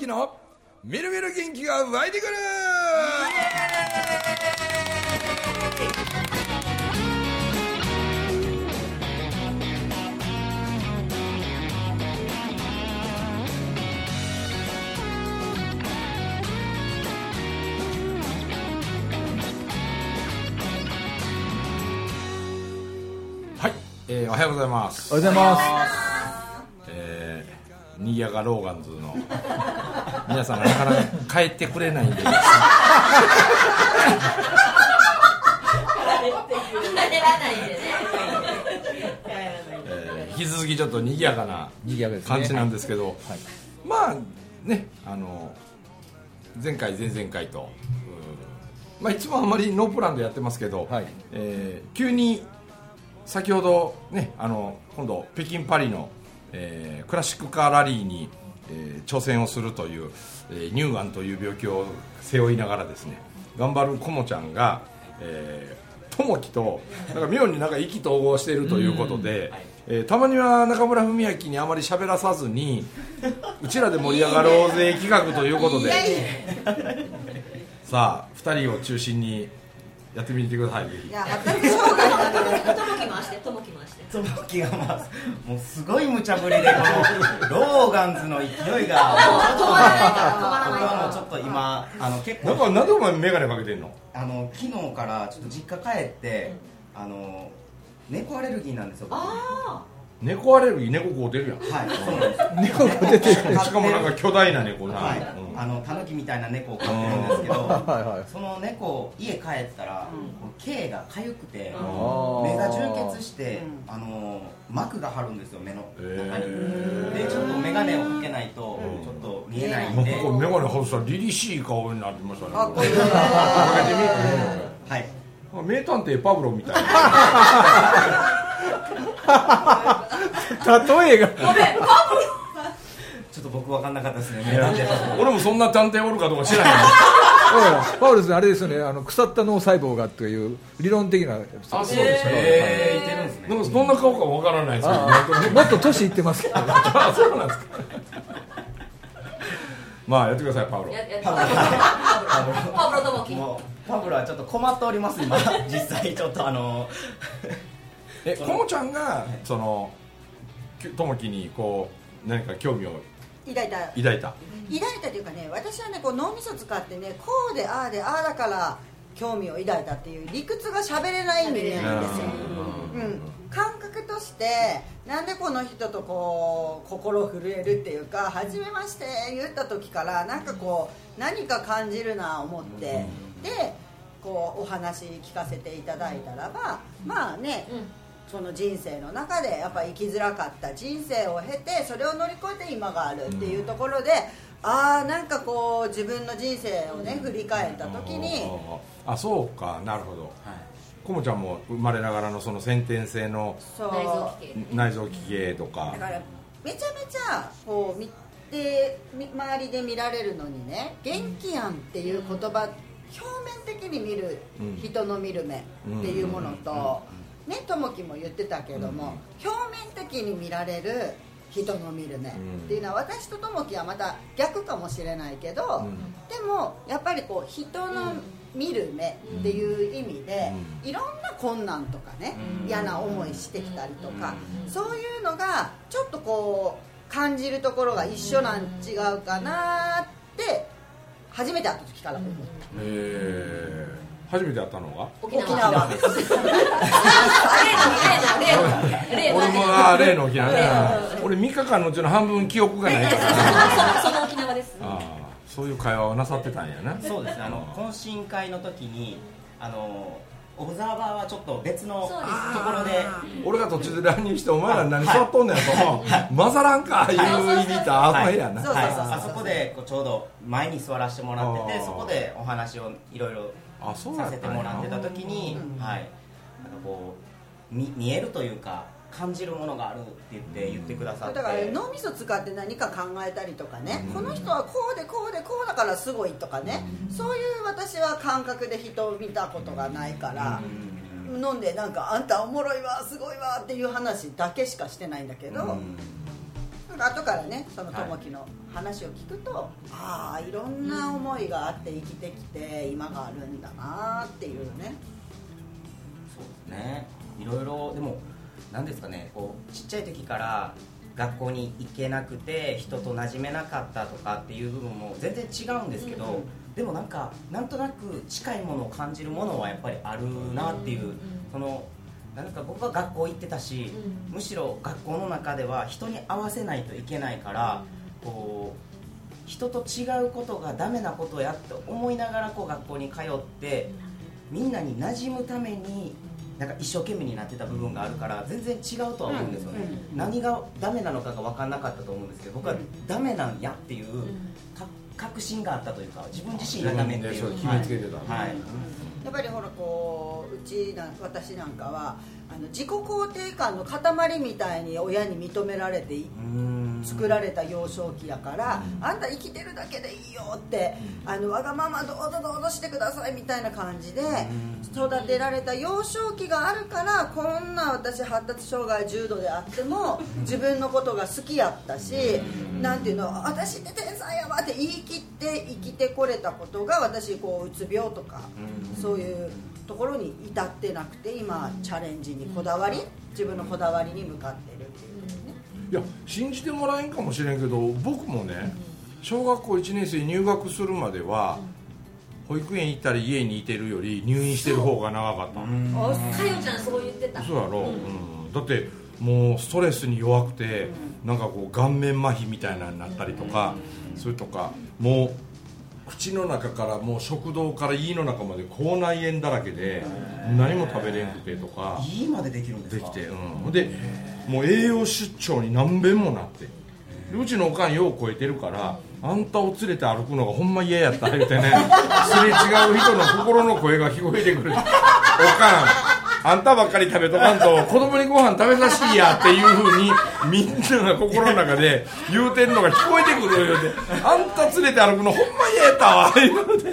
之のみるみる元気が湧いてくる。はい、えーおはようございます。おはようございます、にぎやかローガンズの。皆さんがなかなか帰ってくれないんで。引き続きちょっとにぎやかな感じなんですけど、はい。まあねあの前回前々回と、うんまあ、いつもあんまりノープランでやってますけど、はい。えー急に先ほどねあの今度北京パリの、えークラシックカーラリーに、えー挑戦をするという、えー乳がんという病気を背負いながらですね頑張るコモちゃんが、えー友樹となんか妙になんか意気投合しているということで、えーたまには中村文明にあまり喋らさずにうちらで盛り上がろうぜ企画ということで。さあ2人を中心にやってみてくださいぜひ。いや発達障害なんで。ともき回して。ともき回してその気がまあもうすごい無茶ぶりでこのローガンズの勢いが。もうちょっとね止まらないから。止まらない僕はもうちょっと今あの結なん構かなんでお前眼鏡かけてんの？あの昨日からちょっと実家帰ってあの猫アレルギーなんですよ僕。はあ猫アレルギー猫こう出るやん。いそうなんです。猫が出てる。しかもなんか巨大な猫な、はい、うん。あのタヌキみたいな猫を飼ってるんですけどはいはいその猫家帰ったら、毛が痒くて、目が充血して、あの膜が張るんですよ目の中に、でちょっと眼鏡をかけないとちょっと見えないんで、なんかこう眼鏡外したら凛々しい顔になってましたねかっこいいかけてみはい。名探偵パブロみたいな 例えが。ちょっと僕分かんなかったですね。俺もそんな探偵おるかどうか知らない。パウルスあれですよね。あの腐った脳細胞がという理論的なあそうです。かえー、いてるんですね。でもどんな顔かわからないですけどもっと年いってますけど。あそうなんですか。まあやってくださいパブロ。パブロ。パブロともきパブロはちょっと困っております今。実際ちょっとあのえこもちゃんがそのともきにこう何か興味を抱いた。抱いた。抱いたというかね私はねこう脳みそ使ってねこうでああでああだから興味を抱いたっていう理屈が喋れないんですよ、うん、感覚としてなんでこの人とこう心震えるっていうか「初めまして」言った時からなんかこう何か感じるな思ってでこうお話聞かせていただいたらばまあね、その人生の中でやっぱ生きづらかった人生を経てそれを乗り越えて今があるっていうところで、ああなんかこう自分の人生をね振り返った時にあそうか。なるほど。こもちゃんも生まれながらのその先天性の内臓器系。とか。だからめちゃめちゃこう見てみ周りで見られるのにね「元気やん」っていう言葉表面的に見るうん。人の見る目っていうものとねともきも言ってたけども表面的に見られる人の見る目っていうのは私とともきはまた逆かもしれないけどでもやっぱりこう人の見る目っていう意味でいろんな困難とかね嫌な思いしてきたりとかそういうのがちょっとこう感じるところが一緒なん違うかなって初めて会った時から思った。えー初めて会ったのが沖沖縄縄例の例の例の俺もあー例の沖縄。ね俺3日間のうちの半分記憶がないから。その沖縄です。ああそういう会話をなさってたんやな。そうですね。あの懇親会の時にあのオブザーバーはちょっと別のところで。俺が途中で乱入してお前ら何座っとんねんと混ざらんかいう言いに行ったあの部やな。そうそうそう。はい。あそこでこうちょうど前に座らせてもらっててそこでお話をいろいろさせてもらってた時に、はい、なんかこう見見えるというか感じるものがあるって言って言ってくださって。だから脳みそ使って何か考えたりとかね、この人はこうでこうでこうだからすごいとかね、そういう私は感覚で人を見たことがないから、飲んでなんかあんたおもろいわすごいわっていう話だけしかしてないんだけど、後からねその友樹の話を聞くと、ああいろんな思いがあって生きてきて今があるんだなっていうね。そうですね。いろいろでも何ですかねこうちっちゃい時から学校に行けなくて人と馴染めなかったとかっていう部分も全然違うんですけど、でもなんかなんとなく近いものを感じるものはやっぱりあるなっていう、そのなんか僕は学校行ってたし、むしろ学校の中では人に合わせないといけないから、こう人と違うことがダメなことやって思いながらこう学校に通ってみんなに馴染むためになんか一生懸命になってた部分があるから全然違うとは思うんですよね、何がダメなのかが分からなかったと思うんですけど僕はダメなんやっていうか確信があったというか自分自身がダメっていう。自分でそう。決めつけてたはい、やっぱりほらこううちな私なんかはあの自己肯定感の塊みたいに親に認められてい作られた幼少期だから、あんた生きてるだけでいいよって、あのわがままどうぞどうぞしてくださいみたいな感じで育てられた幼少期があるからこんな私発達障害重度であっても自分のことが好きやったし、なんていうの私って天才やわって言い切って生きてこれたことが私こううつ病とか、そういうところに至ってなくて今チャレンジにこだわり自分のこだわりに向かってるっていう。ね。いや信じてもらえんかもしれんけど僕もね小学校1年生に入学するまでは保育園行ったり家にいてるより入院してる方が長かった。かよちゃんそう言ってた。そうやろ、うん、だってもうストレスに弱くて、なんかこう顔面麻痺みたいなのになったりとか、それとかもう口の中からもう食道から胃の中まで口内炎だらけで何も食べれんくてとかいいまでできるんですか？できて、うん、でもう栄養出張に何遍もなって。でうちのおかんよう超えてるからあんたを連れて歩くのがほんま嫌やった言うてねすれ違う人の心の声が聞こえてくる。おかんあんたばっかり食べとかんと子供にご飯食べさしいやっていうふうにみんなが心の中で言うてんのが聞こえてくる言うて。あんた連れて歩くのほんま嫌やったわ言うて。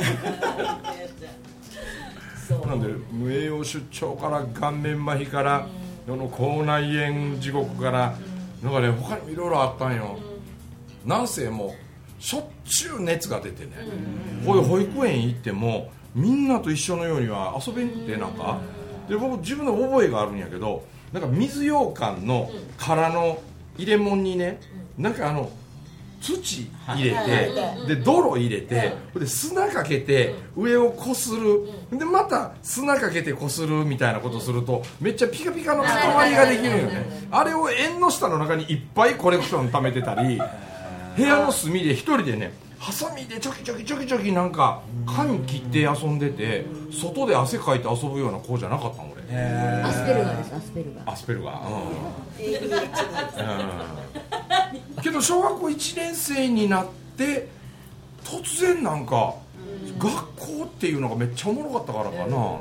なんで無栄養出張から顔面麻痺からその口内炎地獄からなんかね他にもいろいろあったんよ。なんせもうしょっちゅう熱が出てね。こういう保育園行ってもみんなと一緒のようには遊べんってなんか。で僕自分の覚えがあるんやけどなんか水羊羹の殻の入れ物にねなんかあの土入れてで泥入れてで砂かけて上をこする。でまた砂かけてこするみたいなことするとめっちゃピカピカの塊ができるよね。あれを縁の下の中にいっぱいコレクション貯めてたり部屋の隅で一人でねハサミでチョキチョキチョキチョキなんか髪切って遊んでて外で汗かいて遊ぶような子じゃなかったの俺。アスペルガーですアスペルガー。アスペルガー、うんけど小学校1年生になって突然なんか学校っていうのがめっちゃおもろかったからかな。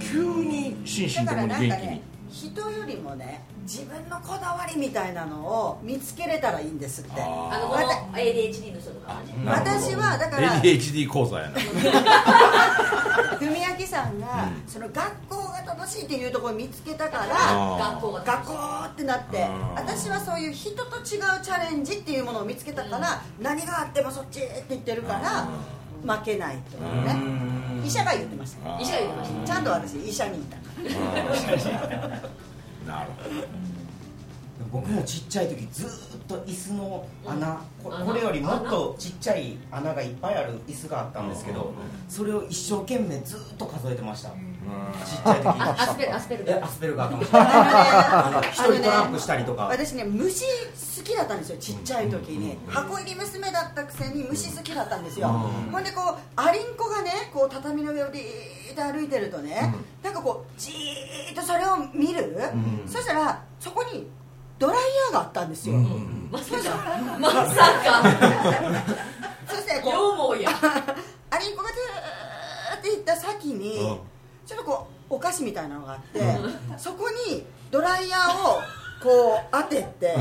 急に心身ともにだからなん元気にかね人よりもね自分のこだわりみたいなのを見つけれたらいいんですって。あのこの ADHD の人とかはね私はだから ADHD 講座やな。文明さんが、その学校が楽しいっていうところを見つけたからあ学校が学校ってなって私はそういう人と違うチャレンジっていうものを見つけたから、何があってもそっちって言ってるから負けないと。いうね医者が言ってました。医者が言ってましたちゃんと私医者にいた。なる僕もちっちゃい時ずーっと椅子の穴、ここれよりもっとちっちゃい穴がいっぱいある椅子があったんですけど、それを一生懸命ずーっと数えてました、ちっちゃい時あアスペルアスペル。ガーえアスペルガーかもしれない。一人トランプしたりとか、私ね虫好きだったんですよちっちゃい時に。箱入り娘だったくせに虫好きだったんですよ。ほんでこうアリンコがねこう畳の上をビーッと歩いてるとねなんかこうじーっとそれを見る。そしたらそこにドライヤーがあったんですよ。まさか。まさか。そし てこう アリンコがずーって行った先にうんちょっとこうお菓子みたいなのがあってそこにドライヤーをこう当てて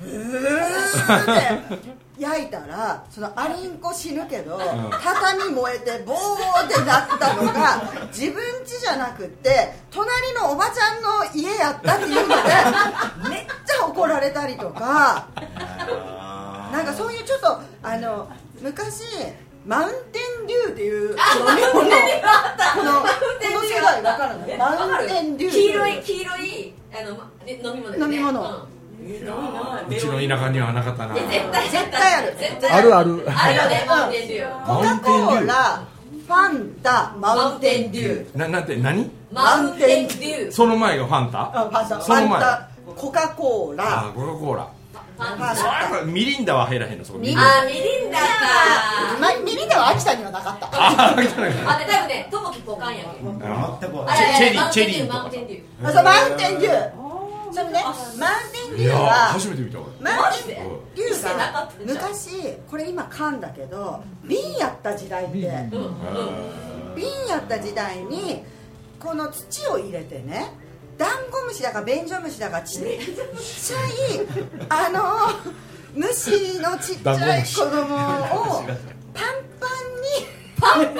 ブーって焼いたらそのアリンコ死ぬけど畳燃えてボーってなったのが自分家じゃなくって隣のおばちゃんの家やったっていうのでめっちゃ怒怒られたりとか。なんかそういうちょっとあの昔マウンテンデューっていう飲み物。このこの世かるの。マウンテンデュー。黄色い黄色いあの飲み物ですね。飲み物。うん。うちの田舎にはなかったな。絶対絶対ある。絶対ある。あるある。よねマウンテンデュー。コカ・コーラファンタマウンテンデュー。ななんて何？マウンテンデュー。その前がファンタ？あファンタ。フその前。ァンタコカ・コーあラコカ・コーラそれはミリンダは入らへんの？そこミリンあミリンダ。かまミリでは秋田にはなかった。ああ来た。ねあで多分ねトモキポカンやけあ全くあチェチェリーマウンテンデュチェリーとかマウンテンデューあそうマウンテンデュー。そのねマウンテンデューは初めて見た俺マウンテンデュー昔これ今缶だけど瓶やった時代ってうん。瓶やった時代にこの土を入れてねダンゴムシだかベンジョムシだかちっちゃいあの虫のちっちゃい子供をパンパンにパンパンに？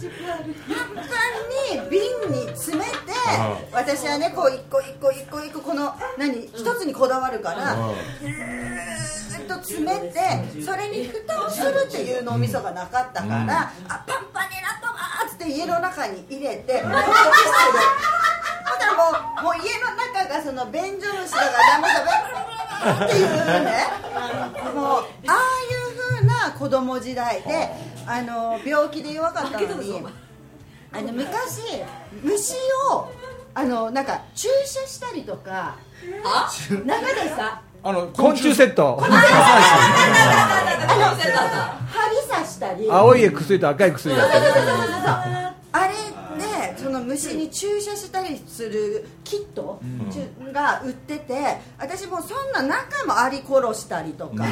パンパンに瓶に詰めてあ私はねこう一個一個一個一個この何一つにこだわるからずーっと詰めてそれに蓋をするっていう脳みそがなかったから、あパンパンになったわーっつって家の中に入れてらもうもう家の中がその便所虫だからダメだっていうね。もうああいう風な子供時代であの病気で弱かったのにあの昔虫をあのなんか注射したりとかあ？中でさあの昆虫セット。針刺したり。青い薬と赤い薬があってあれでその虫に注射したりするキットが売ってて私もそんな中もアリ殺したりとか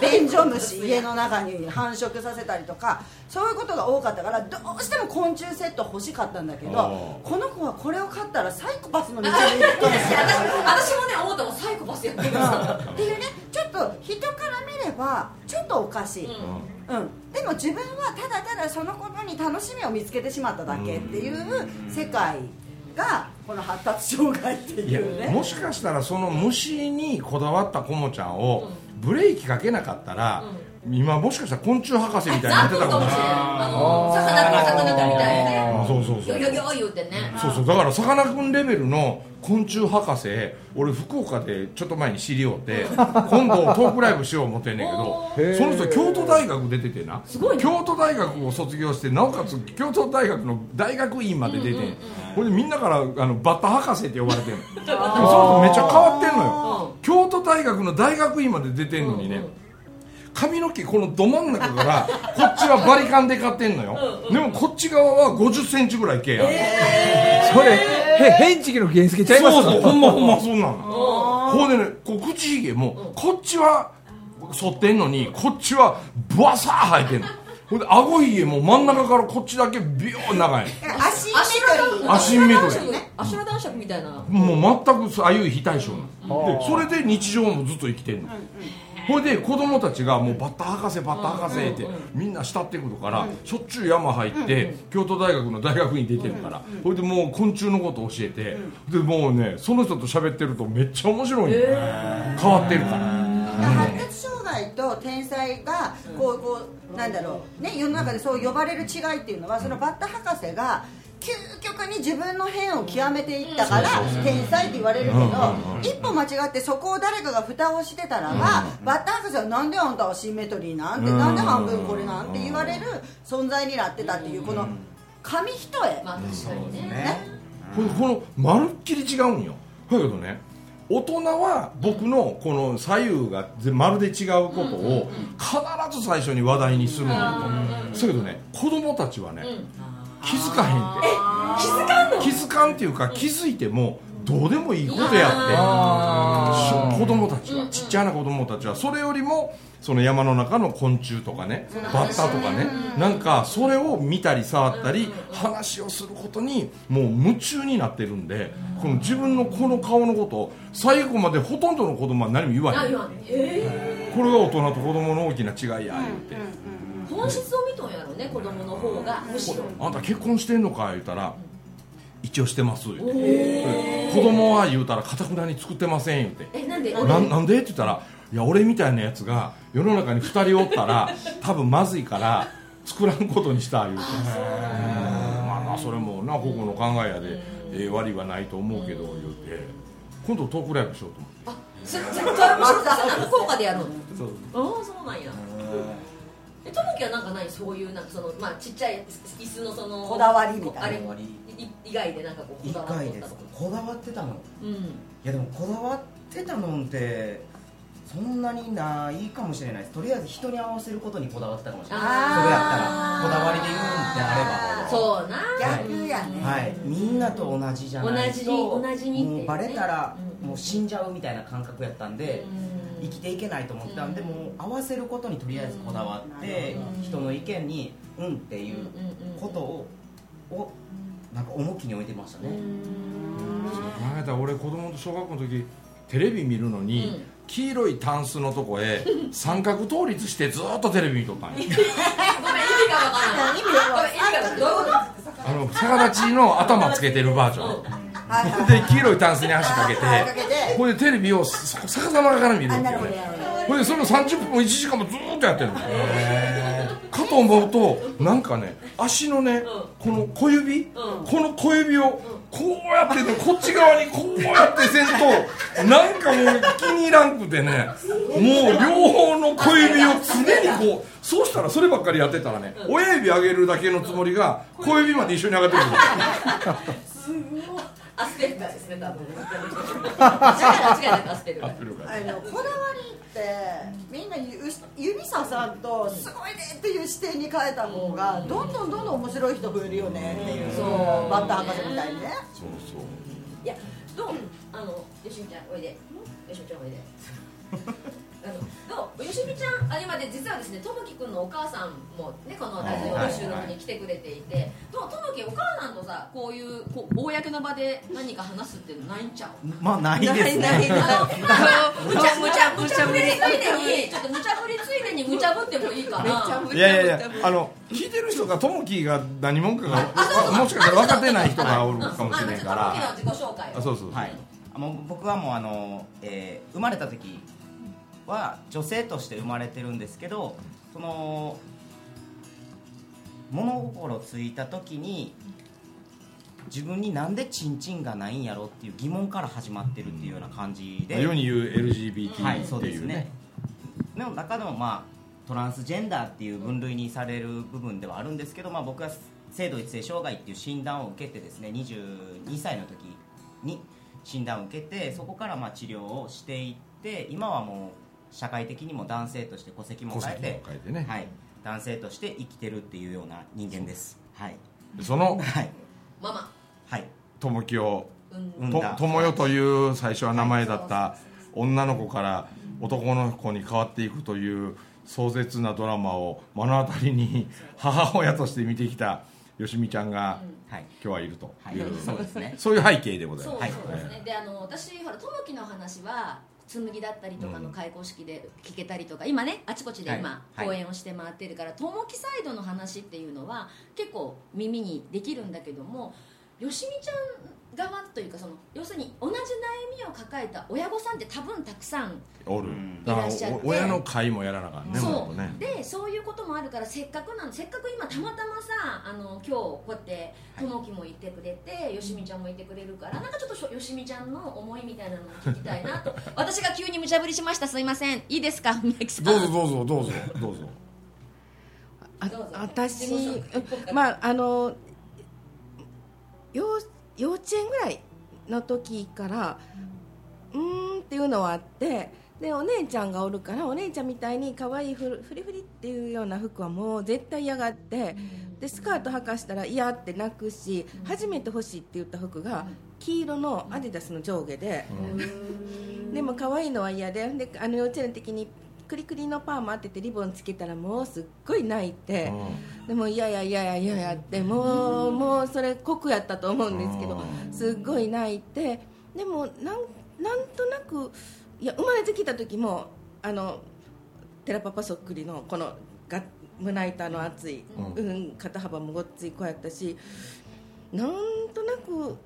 便所虫家の中に繁殖させたりとかそういうことが多かったからどうしても昆虫セット欲しかったんだけどあこの子はこれを買ったらサイコパスの道に行くかもしれない。私もね思ったもんサイコパスやってるっていうねちょっと人から見ればちょっとおかしい、うん、でも自分はただただそのことに楽しみを見つけてしまっただけっていう世界がこの発達障害っていうね。もしかしたらその虫にこだわったコモちゃんをブレーキかけなかったら、今もしかしたら昆虫博士みたいになってたかもしれない。あの魚と魚みたいなね。あそうそうそう。よよよ言うてね。そうそう。だからさかなクンレベルの昆虫博士俺福岡でちょっと前に知り合うて 今度トークライブしよう思ってんねんけどその人京都大学出ててな。すごいね。京都大学を卒業してなおかつ京都大学の大学院まで出てん。これでみんなからあのバッタ博士って呼ばれてんの。でもその人めっちゃ変わってんのよ。京都大学の大学院まで出てんのにね、髪の毛このど真ん中からこっちはバリカンで買ってんのよ。でもこっち側は5 0ンチぐらい毛やん、それへ変地の原付ちゃいますか？そうそうほんまほんまそんなの。ほんでねこう口ひげもこっちは剃ってんのにこっちはブワサー生えてんの。ほんで顎ひげも真ん中からこっちだけビヨーン長いアシンメトリーアみたいな。もう全く左右非対称なの。でそれで日常もずっと生きてんのほいで子供たちがもうバッタ博士バッタ博士ってみんな慕ってくるからしょっちゅう山入って京都大学の大学に出てるからほいでもう昆虫のこと教えてでもうねその人と喋ってるとめっちゃ面白いの。変わってるから。発達障害と天才がこうこうなんだろう。ね世の中でそう呼ばれる違いっていうのはそのバッタ博士が究極に自分の変を極めていったから天才って言われるけど一歩間違ってそこを誰かが蓋をしてたらばバッタ博士はなんであんたはシンメトリーなんてなんで半分これなんて言われる存在になってたっていうこの紙一重。まあ確かにね。ね。このこのまるっきり違うんよ。だけどね大人は僕のこの左右がぜまるで違うことを必ず最初に話題にするんだとだけどね子供たちはね気づかへんって気づかんの？気づかんっていうか気づいてもどうでもいいことやってし子供たちは。ちっちゃな子供たちは。それよりもその山の中の昆虫とかねバッタとかねなんかそれを見たり触ったり話をすることにもう夢中になってるんでこの自分のこの顔のことを最後までほとんどの子供は何も言わへん。これが大人と子供の大きな違いや言うて。え本質を見とんやろね子供の方が。むしろ。あんた結婚してんのか言ったら一応してます言うて。子供は言うたらかたくなに作ってません言うて。えなんで？ななんで？って言ったらいや俺みたいなやつが世の中に2人おったら多分まずいから作らんことにした言うて。う。ん。まあなそれもなここの考えやで、えー悪いはないと思うけど言うて。今度トークライブしようと思って。あそれそれそれその福岡でやるの？そう。ああそうなんやえともきはなんかない？そういうなんかそのまあちっちゃい椅子のそのこだわりみたいな。あれ以外でなんかこう一こだわっ回ですとったこだわってたの？いうん。やでもこだわってたのってそんなにないかもしれないです。とりあえず人に合わせることにこだわってたかもしれない。それやったらこだわりで言うんであれば。そうな。逆やね、はい、みんなと同じじゃないと同じに同じにね。もうバレたらうん。もう死んじゃうみたいな感覚やったんで、生きていけないと思ったんで、うん。もう合わせることにとりあえずこだわって、うん。人の意見に「うん」っていうことを,、をなんか重きに置いてましたね、そう考えたら俺子供と小学校の時テレビ見るのに、うん。黄色いタンスのとこへ 三角倒立してずっとテレビ見とったんや。ごめん意味がわからない。意味がごめん意味がどういうことあの逆立ちの頭つけてるバージョンで黄色いタンスに足かけてかけてこれでテレビをそ逆さまから見るこれでその30分も1時間もずーっとやってるのかと思うとなんかね足のねこの小指この小指をこうやってねこっち側にこうやってせんとなんかもう気に入らんくてねもう両方の小指を常にこうそうしたらそればっかりやってたらね親指上げるだけのつもりが小指まで一緒に上がってくるアスペルガーですね多分。間違いない間違いなくアスペルガー。あのこだわりってみんなゆ指ささんとすごいねっていう視点に変えた方がどんどんどんどん面白い人増えるよねっていうそうバッター博士みたいにね。そうそう。いやどう？あのよしみちゃんおいで。よしみちゃんおいでどうよしみちゃんあ今で実はですねともきくんのお母さんもねこのラジオの収録に来てくれていてどうともきお母さんとさこういうこう公の場で何か話すっていうのないんちゃう？まあないですね。あの無茶無茶無茶ぶりついでにちょっと無茶ぶりついでに無茶ぶってもいいかな。いやいやいやあの聞いてる人がともきが何者かがもしかしたら分かってない人がおるかもしれないから。とともきの自己紹介そうそうそう。はい、あもう僕はもうあの、えー生まれた時は女性として生まれてるんですけどその物心ついた時に自分になんでチンチンがないんやろっていう疑問から始まってるっていうような感じで、世に言う LGBT はい、そうっていうね。ですね。の中でもまあトランスジェンダーっていう分類にされる部分ではあるんですけど、まあ、僕は性同一性障害っていう診断を受けてですね22歳の時に診断を受けてそこからまあ治療をしていって今はもう社会的にも男性として戸籍も変えて変えてね。はい、男性として生きてるっていうような人間です。はい。その はい。ママ。はい。ともきをうんと産んだ。ともよという最初は名前だった女の子から男の子に変わっていくという壮絶なドラマを目の当たりに母親として見てきたよしみちゃんがはい。今日はいるとはい。いう、そうですね。そういう背景でございます。そうですね、であの私ほらともきの話は紬だったりとかの開講式で聞けたりとか、今ねあちこちで今、はい。講演をして回ってるからともきサイドの話っていうのは結構耳にできるんだけどもよしみちゃん側というかその要するに同じ悩みを抱えた親御さんって多分たくさんおる。うん。だからいらっしゃって。お親の会もやらなあかんねそう。もうね。でそういうこともあるからせっかくなんせっかく今たまたまさあの今日こうやってともきもいてくれて、よしみちゃんもいてくれるからなんかちょっとしょよしみちゃんの思いみたいなのも聞きたいなと。私が急に無茶ぶりしました。すいません。いいですか？宮城さん。どうぞどうぞどうぞ。どうぞ。あどうぞ私まああの幼幼稚園ぐらいの時からうーんっていうのはあってでお姉ちゃんがおるからお姉ちゃんみたいに可愛いフリフリっていうような服はもう絶対嫌がってでスカート履かしたら嫌って泣くし初めて欲しいって言った服が黄色のアディダスの上下で。でも可愛いのは嫌でであの幼稚園の時にクリクリのパーマ当ててリボンつけたらもうすっごい泣いて、でも嫌や嫌や嫌やってもうもうそれ酷やったと思うんですけどすっごい泣いてでもなんなんとなくいや生まれてきた時もあのテラパパそっくりのこのが胸板の厚い、ううん肩幅もごっつい子やったしなんとなく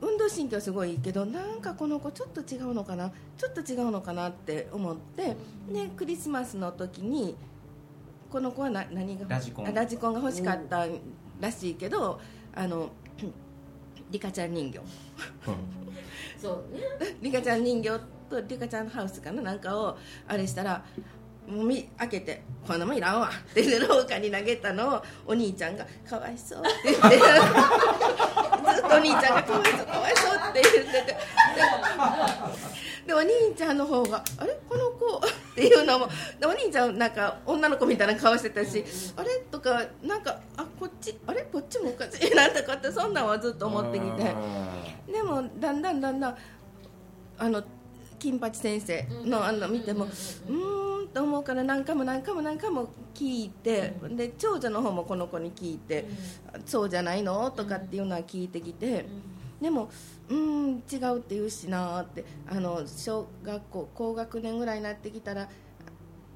運動神経はすごいいいけどなんかこの子ちょっと違うのかなちょっと違うのかなって思ってでクリスマスの時にこの子はな何がラジコン。あラジコンが欲しかったらしいけどあの リカちゃん人形。そう。ねリカちゃん人形とリカちゃんハウスかななんかをあれしたらもみ開けて「こんなもんいらんわ」って 廊下に投げたのをお兄ちゃんが「かわいそう」って言って。ずっとお兄ちゃんが「かわいそうかわいそう」って言っててででお兄ちゃんの方が「あれこの子」っていうのもでお兄ちゃんなんか女の子みたいな顔してたし「あれ?」とかなんか「あこっちあれ？こっちもおかしいな」とかってそんなんはずっと思ってきて。でもだんだんだんだんあの金八先生のあの見てもうーんと思うから何回も何回も何回も聞いてで長女の方もこの子に聞いてそうじゃないのとかっていうのは聞いてきてでもうーん違うって言うしなーってあの小学校高学年ぐらいになってきたら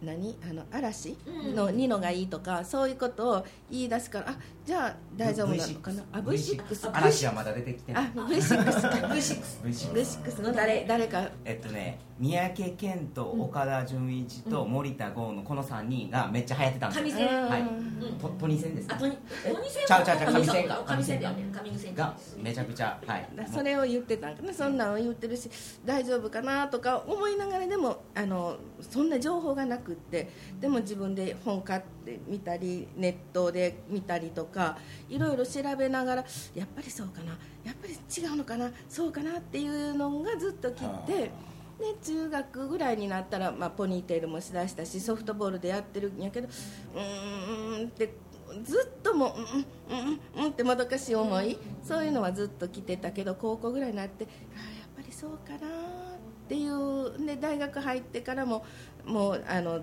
何？あの嵐？のニノがいいとかそういうことを言い出すからあじゃあ大丈夫なのかな？あ V6 嵐はまだ出てきてなあい V6 か V6 V6 V6 の誰？誰か。えっとね三宅健と岡田准一と森田剛のこの3人がめっちゃ流行ってたんですよ、はい。うん。とトニセンですね。あとにトニセンちゃうちゃうちゃう上上線か。上線。だよね。上線がめちゃくちゃはい。だそれを言ってたんかな。そんなんを言ってるし大丈夫かなとか思いながらでもあのそんな情報がなくって。でも自分で本買ってみたりネットで見たりとかいろいろ調べながらやっぱりそうかな。やっぱり違うのかな。そうかなっていうのがずっと来て。で中学ぐらいになったら、まあ、ポニーテールもしだしたしソフトボールでやってるんやけどうーんってずっともううんうんうんうんってもどかしい思いそういうのはずっと来てたけど高校ぐらいになってやっぱりそうかなっていうで大学入ってからももうあの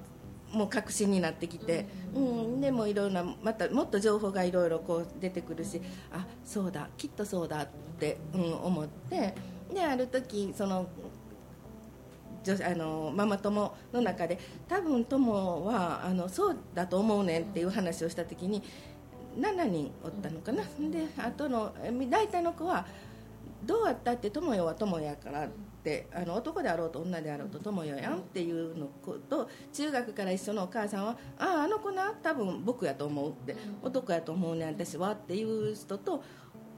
もう確信になってきて、うん、でもいろんなまたもっと情報がいろいろこう出てくるしあそうだきっとそうだって、うん、思ってである時そのあのママ友の中で多分友はあのそうだと思うねんっていう話をした時に7人おったのかな。であとのえ大体の子はどうやったって友よは友やからってあの男であろうと女であろうと友よやんっていうのこと中学から一緒のお母さんはあああの子な多分僕やと思うって男やと思うねん私はっていう人と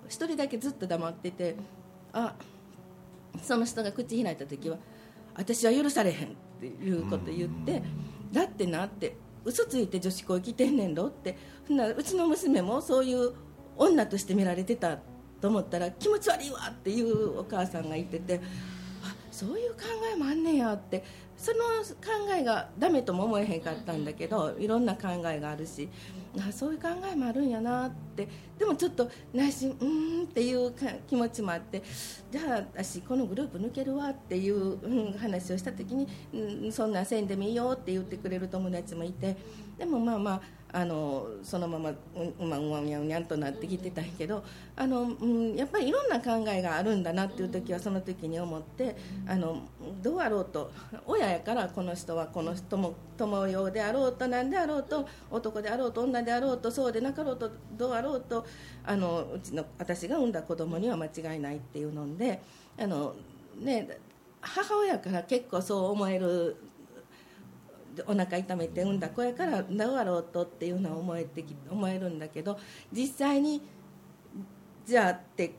一人だけずっと黙っててあその人が口開いた時は私は許されへんっていうこと言ってだってなって嘘ついて女子校来てんねんろって。ほんならうちの娘もそういう女として見られてたと思ったら気持ち悪いわっていうお母さんが言っててあそういう考えもあんねんやってその考えがダメとも思えへんかったんだけどいろんな考えがあるしあそういう考えもあるんやなってでもちょっと内心うーんっていうか気持ちもあってじゃあ私このグループ抜けるわっていう、話をした時に、うん、そんなせんでもいいよって言ってくれる友達もいてでもまあまああのそのままうんうまうわにゃうにゃんとなってきてたんやけどあの、うん、やっぱりいろんな考えがあるんだなっていう時はその時に思ってあのどうあろうと親やからこの人はこの人も友用であろうと何であろうと男であろうと女であろうとそうでなかろうとどうあろうとあのうちの私が産んだ子供には間違いないっていうのであの、ね、母親から結構そう思えるお腹痛めて産んだ子やからどうあろうとっていうのは思えてき思えるんだけど実際にじゃあって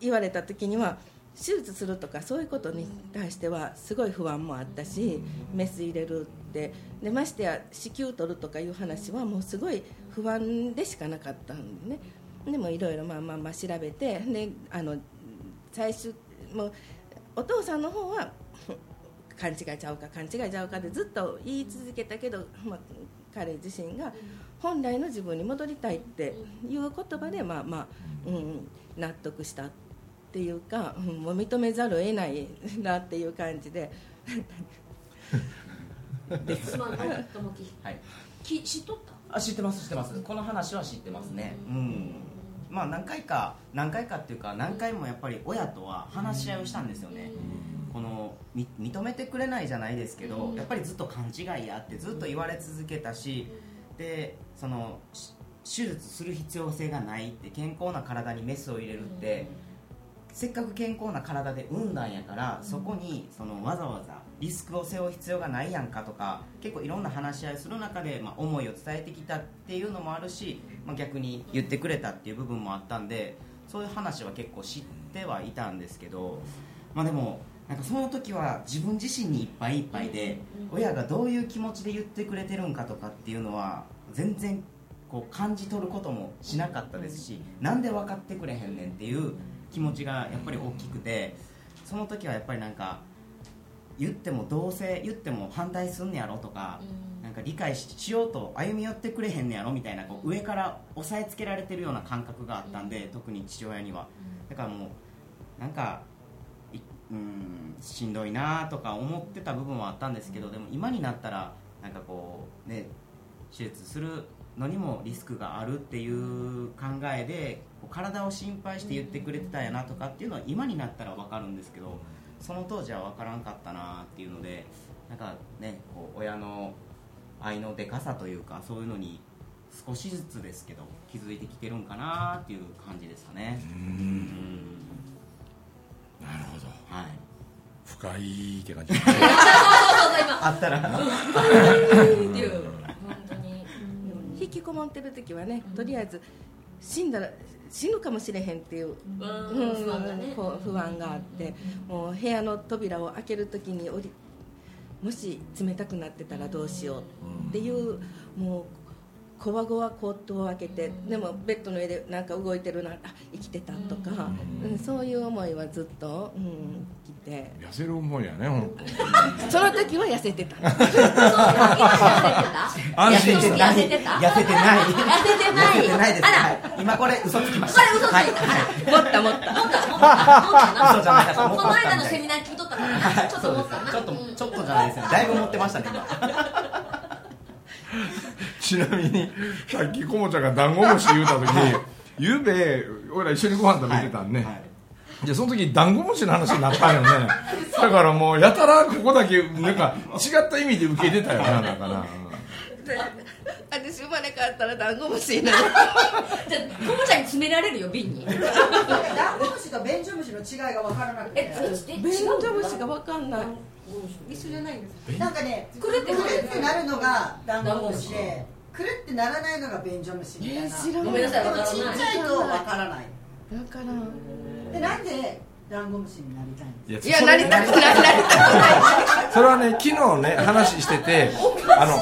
言われた時には手術するとかそういうことに対してはすごい不安もあったしメス入れるって。でましてや子宮取るとかいう話はもうすごい不安でしかなかったんでね。でもいろいろまあまあまあ調べてであの最終もうお父さんの方は勘違いちゃうか勘違いちゃうかでずっと言い続けたけど、まあ、彼自身が本来の自分に戻りたいっていう言葉で、まあまあうん、納得したっていうか、うん、もう認めざるを得ないなっていう感じで。すまんあともき。はい。き知っとった？あ知ってます知ってます。この話は知ってますね。うん。まあ何回か何回かっていうか何回もやっぱり親とは話し合いをしたんですよねこのみ認めてくれないじゃないですけどやっぱりずっと勘違いやってずっと言われ続けたしでそのし手術する必要性がないって健康な体にメスを入れるってせっかく健康な体で産んだんやからそこにそのわざわざリスクを背負う必要がないやんかとか結構いろんな話し合いする中で、まあ、思いを伝えてきたっていうのもあるし、まあ、逆に言ってくれたっていう部分もあったんでそういう話は結構知ってはいたんですけど、まあ、でもなんかその時は自分自身にいっぱいいっぱいで親がどういう気持ちで言ってくれてるんかとかっていうのは全然こう感じ取ることもしなかったですしなんで分かってくれへんねんっていう気持ちがやっぱり大きくてその時はやっぱりなんか言ってもどうせ言っても反対すんねやろとかなんか理解しようと歩み寄ってくれへんねやろみたいなこう上から押さえつけられてるような感覚があったんで特に父親には。だからもうなんかいうんしんどいなとか思ってた部分はあったんですけどでも今になったらなんかこうね手術するのにもリスクがあるっていう考えで体を心配して言ってくれてたんやなとかっていうのは今になったら分かるんですけどその当時は分からんかったなっていうのでなんかねこう親の愛のでかさというかそういうのに少しずつですけど気づいてきてるんかなっていう感じですかね深いって感じ。あったら。っていう本当に。引きこもってる時はねとりあえず死んだら死ぬかもしれへんっていう不安があってもう部屋の扉を開ける時におりもし冷たくなってたらどうしようっていうもうこわごわコートを開けてでもベッドの上でなんか動いてるなあ生きてたとか、うん。そういう思いはずっと、うん、来て。痩せる思いやね本その時は痩せてた。安心して痩せてた？痩せてない。痩せてない？痩せてないです、あら。はい、今これ嘘つきました。これ嘘ついた。はい。持った持ったもっともっともっと嘘じゃないですこの間のセミナー聞いとったからな。ちょっと思ったな。ちょっとうんちょっとじゃないですねだいぶ持ってましたね今。ちなみにさっきこもちゃんがダンゴムシ言うた時ゆうべ俺ら一緒にご飯食べてたんね、はいでその時ダンゴムシの話になったんよね。だからもうやたらここだけなんか違った意味で受けてたよなだから私生まれ変わったらダンゴムシになる。じゃあコモちゃんに詰められるよ瓶に。ダンゴムシとベンジョムシの違いが分からなくて。えそうえベンジョムシが分かんない。一緒じゃないんですなんかねくるってくるってなるのがダンゴムシでくるってならないのがベンジョムシみたいな、えー知らごめんなさいでもちっちゃいと分からない。分からんでなんでダンゴムシになりたいんですいやいやなりたくないなりたくない。それはね昨日ね話しててあの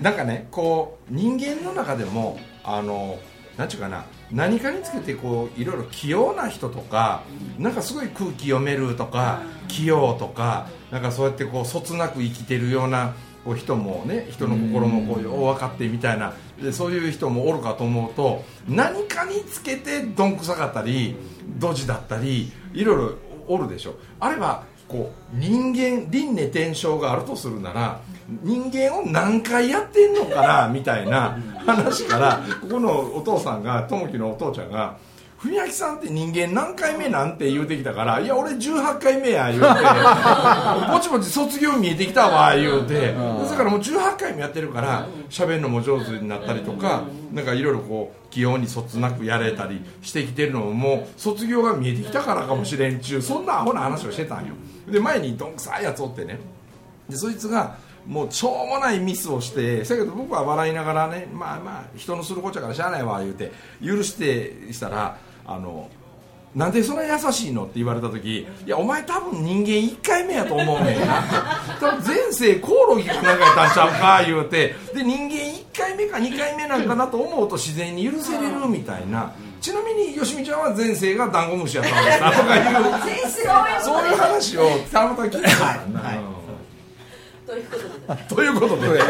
なんかねこう人間の中でもあのなんちゅうかな何かにつけてこういろいろ器用な人とかなんかすごい空気読めるとか器用とかなんかそうやってこうそつなく生きてるようなこう人もね人の心もこうよう分かってみたいなでそういう人もおるかと思うと何かにつけてどんくさかったりドジだったりいろいろおるでしょ。あればこう人間輪廻転生があるとするなら人間を何回やってんのかなみたいな話からここのお父さんが友樹のお父ちゃんが「文明さんって人間何回目なん?」て言うてきたから「いや俺18回目や」言うて「ぼちぼち卒業見えてきたわ」言うて。だからもう18回もやってるから喋るのも上手になったりとかなんかいろいろこう器用にそつなくやれたりしてきてるのももう卒業が見えてきたからかもしれんちゅうそんなアホな話をしてたんよ。で前にどんくさいやつおってね。でそいつがもうしょうもないミスをしてせやけど僕は笑いながらねまあまあ人のするこっちゃからしゃあないわ言うて許してしたらあのなんでそんな優しいのって言われた時いやお前多分人間1回目やと思うねんな。多分前世コオロギかなんかやったんちゃうか言うて。で人間1回目か2回目なんかなと思うと自然に許せれるみたいな。ちなみによしみちゃんは前世がダンゴムシやったんですな とかいうそういう話をたまたま聞い。たからな、ということでということで、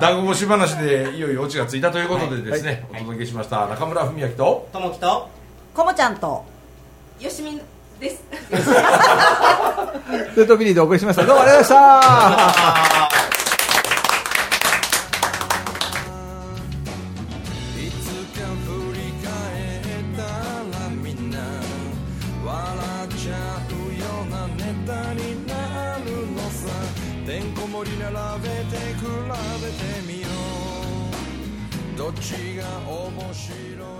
ダンゴムシ話でいよいよオチがついたということでですね、お届けしました中村文明とともきとコモちゃんと。よしみです。トゥートビリーでお送りしました。どうもありがとうございました。いつか振り返ったらみんな笑っちゃうようなネタになるのさ。てんこ盛り並べて比べてみよう。どっちが面白い